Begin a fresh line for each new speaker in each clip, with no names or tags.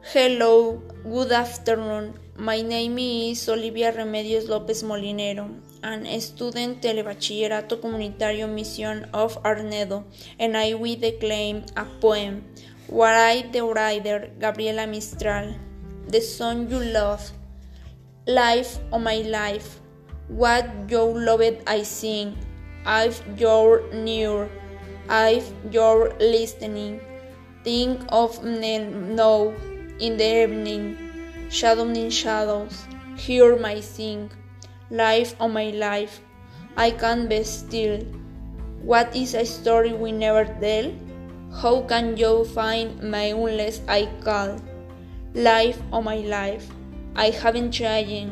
Hello, good afternoon. My name is Olivia Remedios López Molinero, an student Telebachillerato Comunitario Mission of Arnedo, and I will declaim a poem. Write the writer Gabriela Mistral. The song you love. Life of my life. What you loved I sing. I've your near. I've your listening. Think of now in the evening, shadowing shadows, hear my sing, life of my life, I can't be still. What is a story we never tell? How can you find my unless I call? Life of my life, I haven't trying,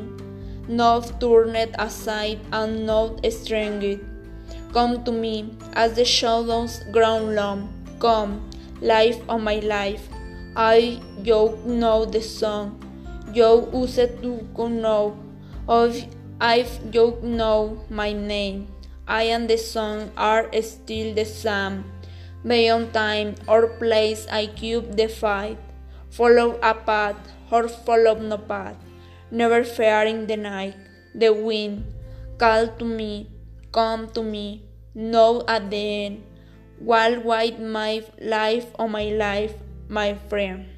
not turned aside and not strengthened. Come to me as the shadows ground long. Come, life of my life. I you know the song. You used to know of I've you know my name. I and the song are still the same. Beyond time or place I keep the fight. Follow a path or follow no path. Never fearing the night, the wind. Call to me, come to me. Know at the end. While white my life or my life my friend.